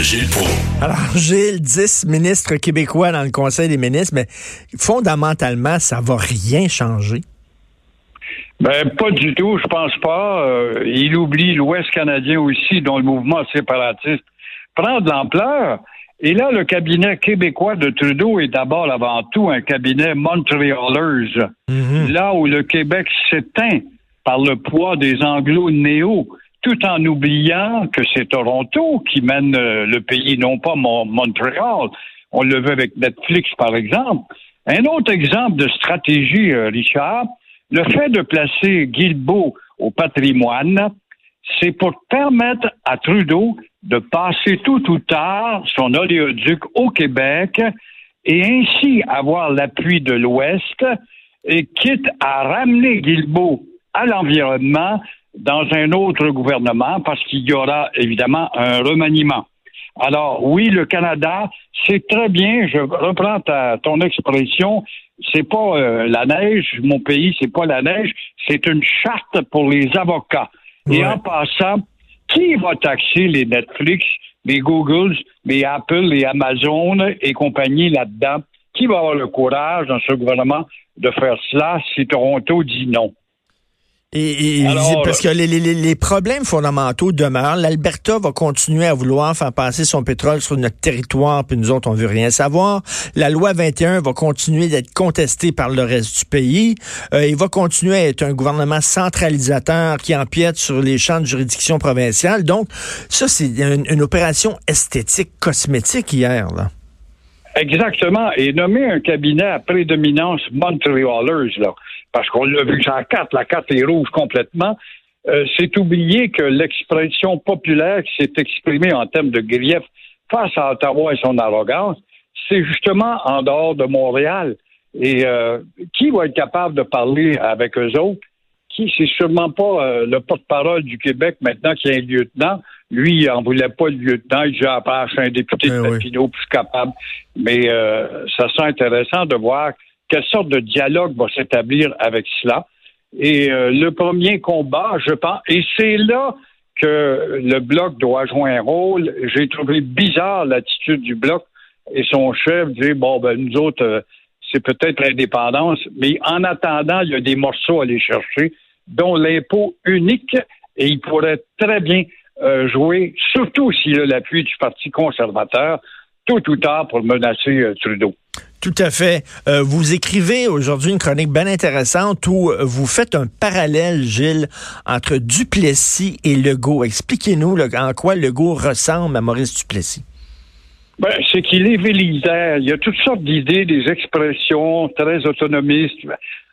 de Gilles Proulx. Alors, Gilles, 10 ministres québécois dans le Conseil des ministres, mais fondamentalement, ça va rien changer? Ben, pas du tout, je pense pas. Euh, il oublie l'Ouest canadien aussi, dont le mouvement séparatiste prend de l'ampleur. Et là, le cabinet québécois de Trudeau est d'abord avant tout un cabinet montréalais. Là où le Québec s'éteint par le poids des anglo-néo, tout en oubliant que c'est Toronto qui mène euh, le pays, non pas Montréal. On le veut avec Netflix, par exemple. Un autre exemple de stratégie, euh, Richard, le fait de placer Guilbeault au patrimoine, c'est pour permettre à Trudeau de passer tout ou tard son oléoduc au Québec et ainsi avoir l'appui de l'Ouest et quitte à ramener Guilbeault à l'environnement dans un autre gouvernement parce qu'il y aura évidemment un remaniement. Alors oui, le Canada, c'est très bien, je reprends ta, ton expression, c'est pas euh, la neige, mon pays, c'est pas la neige, c'est une charte pour les avocats. Et en passant, qui va taxer les Netflix, les Googles, les Apple, les Amazon et compagnie là-dedans? Qui va avoir le courage dans ce gouvernement de faire cela si Toronto dit non? Et, parce que les, les, problèmes fondamentaux demeurent. L'Alberta va continuer à vouloir faire passer son pétrole sur notre territoire, puis nous autres, on veut rien savoir. La loi 21 va continuer d'être contestée par le reste du pays. Euh, il va continuer à être un gouvernement centralisateur qui empiète sur les champs de juridiction provinciale. Donc, ça, c'est une, opération esthétique, cosmétique hier, là. Exactement. Et nommer un cabinet à prédominance montréalaise, là parce qu'on l'a vu sur la carte, la carte est rouge complètement. Euh, c'est oublier que l'expression populaire qui s'est exprimée en termes de grief face à Ottawa et son arrogance, c'est justement en dehors de Montréal. Et euh, qui va être capable de parler avec eux autres? Qui, c'est sûrement pas euh, le porte-parole du Québec maintenant qui est un lieutenant. Lui, il en voulait pas le lieutenant, il a un député de eh Papineau plus capable. Mais ça serait intéressant de voir quelle sorte de dialogue va s'établir avec cela. Et euh, le premier combat, je pense, et c'est là que le bloc doit jouer un rôle. J'ai trouvé bizarre l'attitude du bloc et son chef dit bon ben nous autres euh, c'est peut-être l'indépendance, mais en attendant il y a des morceaux à aller chercher, dont l'impôt unique et il pourrait très bien euh, jouer, surtout s'il a l'appui du Parti conservateur, tout ou tard pour menacer Trudeau. Tout à fait. Euh, vous écrivez aujourd'hui une chronique bien intéressante où vous faites un parallèle, Gilles, entre Duplessis et Legault. Expliquez-nous en quoi Legault ressemble à Maurice Duplessis. Ben, c'est qu'il est vélisaire. Il y a toutes sortes d'idées, des expressions très autonomistes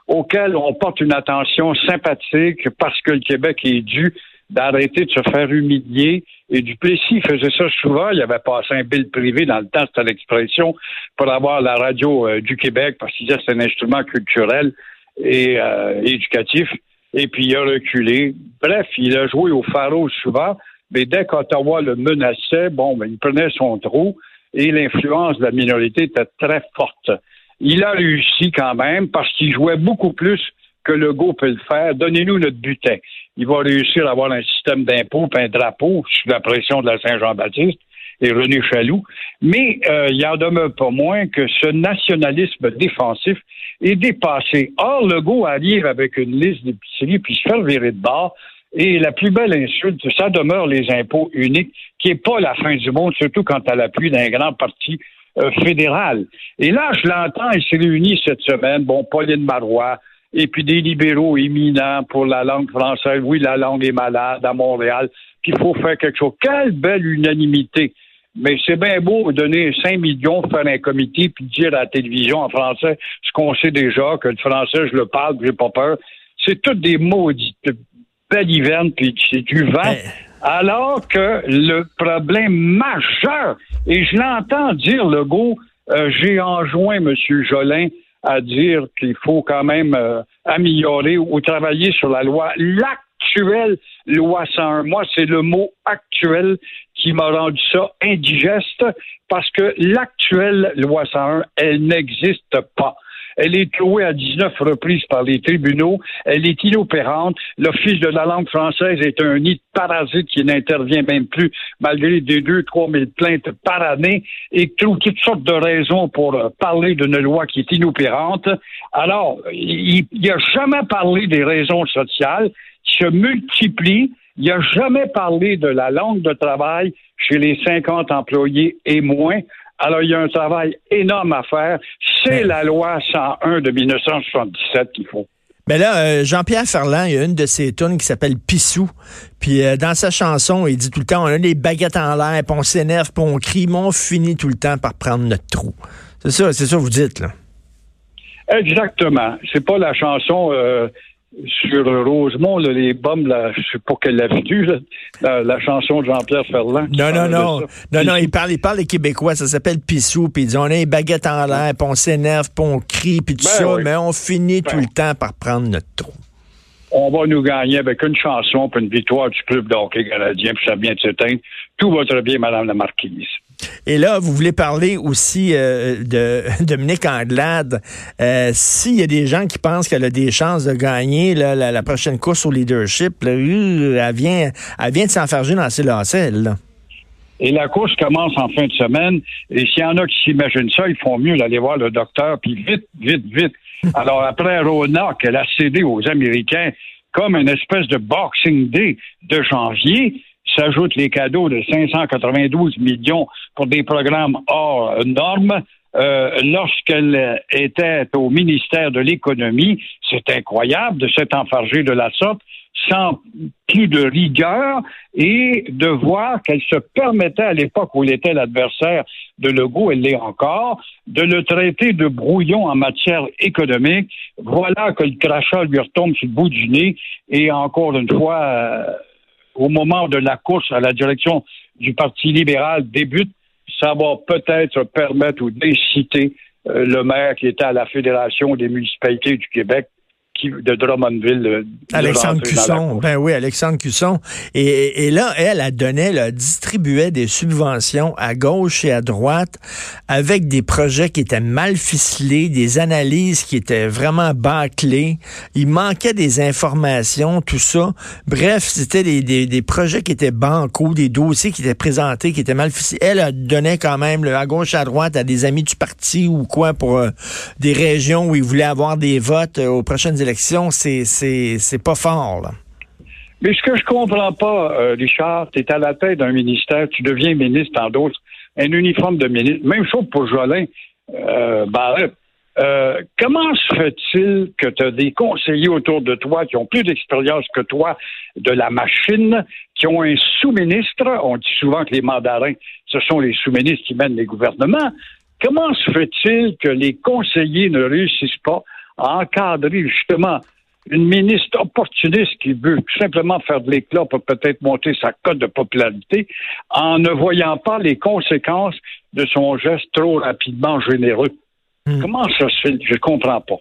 auxquelles on porte une attention sympathique parce que le Québec est dû d'arrêter de se faire humilier. Et Duplessis faisait ça souvent. Il avait passé un bill privé dans le temps, c'était l'expression, pour avoir la radio euh, du Québec, parce qu'il disait que c'est un instrument culturel et euh, éducatif. Et puis il a reculé. Bref, il a joué au pharaon souvent, mais dès qu'Ottawa le menaçait, bon, ben, il prenait son trou et l'influence de la minorité était très forte. Il a réussi quand même parce qu'il jouait beaucoup plus que le go peut le faire. Donnez-nous notre butin. Il va réussir à avoir un système d'impôt, un drapeau sous la pression de la Saint-Jean-Baptiste et René Chaloux. Mais euh, il en demeure pas moins que ce nationalisme défensif est dépassé. Or, Legault arrive avec une liste d'épiceries puis se fait virer de bord. Et la plus belle insulte, ça demeure les impôts uniques, qui n'est pas la fin du monde, surtout quand à l'appui d'un grand parti euh, fédéral. Et là, je l'entends, il s'est réuni cette semaine, bon, Pauline Marois, et puis des libéraux éminents pour la langue française. Oui, la langue est malade à Montréal, qu'il faut faire quelque chose. Quelle belle unanimité! Mais c'est bien beau donner 5 millions, faire un comité, puis dire à la télévision en français ce qu'on sait déjà, que le français, je le parle, j'ai pas peur. C'est toutes des maudites balivernes, puis c'est du vent. Alors que le problème majeur, et je l'entends dire, le go, euh, j'ai enjoint M. Jolin à dire qu'il faut quand même euh, améliorer ou travailler sur la loi. L'actuelle loi 101, moi, c'est le mot actuel qui m'a rendu ça indigeste parce que l'actuelle loi 101, elle n'existe pas. Elle est clouée à 19 reprises par les tribunaux. Elle est inopérante. L'Office de la langue française est un nid de parasites qui n'intervient même plus malgré des 2 trois mille plaintes par année et trouve toutes sortes de raisons pour euh, parler d'une loi qui est inopérante. Alors, il n'a jamais parlé des raisons sociales qui se multiplient. Il n'a jamais parlé de la langue de travail chez les 50 employés et moins. Alors, il y a un travail énorme à faire. C'est la loi 101 de 1977 qu'il faut. Mais là, euh, Jean-Pierre Ferland, il y a une de ses tunes qui s'appelle Pissou. Puis euh, dans sa chanson, il dit tout le temps, on a des baguettes en l'air, puis on s'énerve, puis on crie, mais on finit tout le temps par prendre notre trou. C'est ça, c'est ça que vous dites, là. Exactement. C'est pas la chanson euh, sur Rosemont, les bombes, là, je sais pas qu'elle l'a vu, la, chanson de Jean-Pierre Ferland. Non, non, non. Non, non, il parle, il parle des Québécois, ça s'appelle Pissou, puis il dit on a les baguettes en l'air, puis on s'énerve, puis on crie, puis tout ben ça, mais on finit tout ben. le temps par prendre notre trou. On va nous gagner avec une chanson, puis une victoire du club d'hockey canadien, puis ça vient de s'éteindre. Tout va très bien, Madame la Marquise. Et là, vous voulez parler aussi euh, de Dominique Anglade. Euh, s'il y a des gens qui pensent qu'elle a des chances de gagner la, prochaine course au leadership, euh, elle, vient, elle vient de s'enfarger dans ses lacets, Et la course commence en fin de semaine. Et s'il y en a qui s'imaginent ça, ils font mieux d'aller voir le docteur, puis vite, vite, vite. Alors après Rona, qu'elle a cédé aux Américains comme une espèce de Boxing Day de janvier, s'ajoutent les cadeaux de 592 millions pour des programmes hors normes. Euh, lorsqu'elle était au ministère de l'économie, c'est incroyable de s'être enfargée de la sorte sans plus de rigueur et de voir qu'elle se permettait à l'époque où elle était l'adversaire de Legault, elle l'est encore, de le traiter de brouillon en matière économique. Voilà que le crachat lui retombe sur le bout du nez et encore une fois, euh, au moment de la course à la direction du Parti libéral débute, ça va peut-être permettre ou d'inciter euh, le maire qui était à la Fédération des municipalités du Québec de Drummondville. Alexandre Cusson, ben oui, Alexandre Cusson. Et, là, elle, a donné, elle distribuait des subventions à gauche et à droite avec des projets qui étaient mal ficelés, des analyses qui étaient vraiment bâclées. Il manquait des informations, tout ça. Bref, c'était des, projets qui étaient bancaux, des dossiers qui étaient présentés, qui étaient mal ficelés. Elle a donné quand même à gauche et à droite à des amis du parti ou quoi pour euh, des régions où ils voulaient avoir des votes euh, aux prochaines élections c'est, pas fort, Mais ce que je comprends pas, euh, Richard, tu es à la tête d'un ministère, tu deviens ministre en d'autres, un uniforme de ministre. Même chose pour Jolin euh, euh, comment se fait-il que tu as des conseillers autour de toi qui ont plus d'expérience que toi de la machine, qui ont un sous-ministre? On dit souvent que les mandarins, ce sont les sous-ministres qui mènent les gouvernements. Comment se fait-il que les conseillers ne réussissent pas à encadrer justement une ministre opportuniste qui veut simplement faire de l'éclat pour peut-être monter sa cote de popularité en ne voyant pas les conséquences de son geste trop rapidement généreux. Hmm. Comment ça se fait? Je ne comprends pas.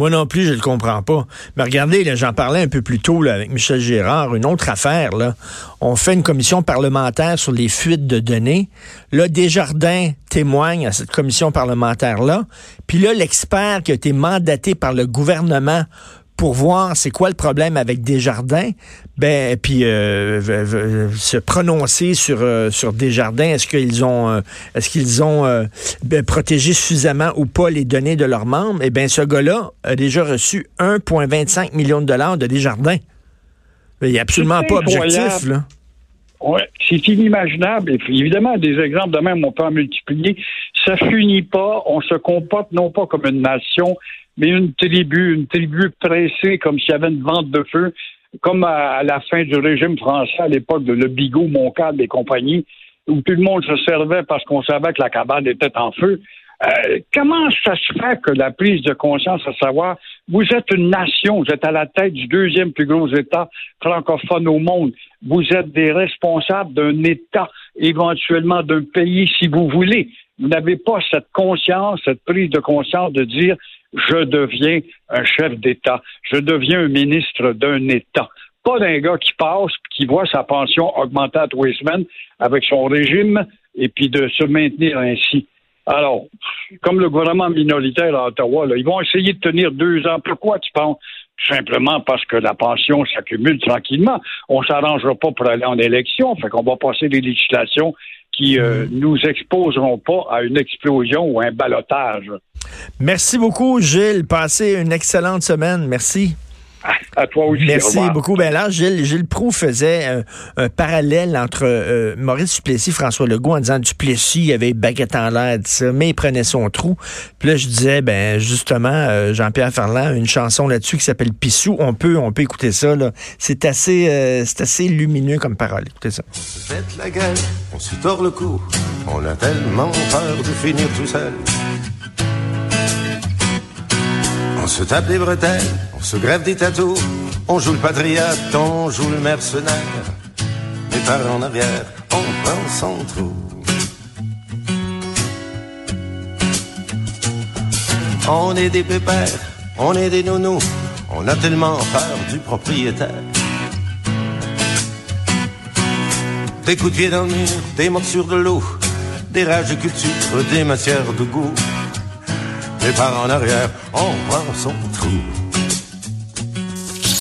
Moi non plus, je le comprends pas. Mais regardez, j'en parlais un peu plus tôt là, avec Michel Gérard, une autre affaire. Là. On fait une commission parlementaire sur les fuites de données. Là, Desjardins témoigne à cette commission parlementaire-là. Puis là, l'expert qui a été mandaté par le gouvernement pour voir c'est quoi le problème avec Desjardins, ben puis euh, se prononcer sur euh, sur Desjardins, est-ce qu'ils ont euh, est-ce qu'ils ont ben, protégé suffisamment ou pas les données de leurs membres? Eh bien, ce gars-là a déjà reçu 1,25 million de dollars de Desjardins. Il n'est absolument pas objectif là. Oui, c'est inimaginable. Et évidemment, des exemples de même, on peut en multiplier. Ça finit pas. On se comporte non pas comme une nation, mais une tribu, une tribu pressée, comme s'il y avait une vente de feu, comme à, la fin du régime français, à l'époque de Le Bigot, Montcalm et compagnie, où tout le monde se servait parce qu'on savait que la cabane était en feu. Euh, comment ça se fait que la prise de conscience, à savoir, vous êtes une nation, vous êtes à la tête du deuxième plus gros État francophone au monde, vous êtes des responsables d'un État, éventuellement d'un pays, si vous voulez. Vous n'avez pas cette conscience, cette prise de conscience de dire je deviens un chef d'État, je deviens un ministre d'un État. Pas d'un gars qui passe, qui voit sa pension augmenter à trois semaines avec son régime et puis de se maintenir ainsi. Alors, comme le gouvernement minoritaire à Ottawa, ils vont essayer de tenir deux ans. Pourquoi tu penses? Tout simplement parce que la pension s'accumule tranquillement. On s'arrangera pas pour aller en élection, fait qu'on va passer des législations qui euh, mm. nous exposeront pas à une explosion ou un balotage. Merci beaucoup, Gilles. Passez une excellente semaine. Merci. À toi aussi. Merci beaucoup. Ben là, Gilles, Gilles Proux faisait un, parallèle entre euh, Maurice Duplessis et François Legault en disant Duplessis il avait baguette en l'air, mais il prenait son trou. Puis là, je disais, ben justement, euh, Jean-Pierre Ferland, une chanson là-dessus qui s'appelle Pissou. On peut, on peut écouter ça. C'est assez, euh, c'est assez lumineux comme parole. Écoutez ça. On se pète la gueule, on se tord le cou. On a tellement peur de finir tout seul. On se tape les bretelles, on se grève des tatous, on joue le patriote, on joue le mercenaire. Mais par en arrière, on prend son trou. On est des pépères, on est des nounous, on a tellement peur du propriétaire. Des coups de pied dans le mur, des morsures de loup, des rages de culture, des matières de goût. Et par en arrière, on prend son trou.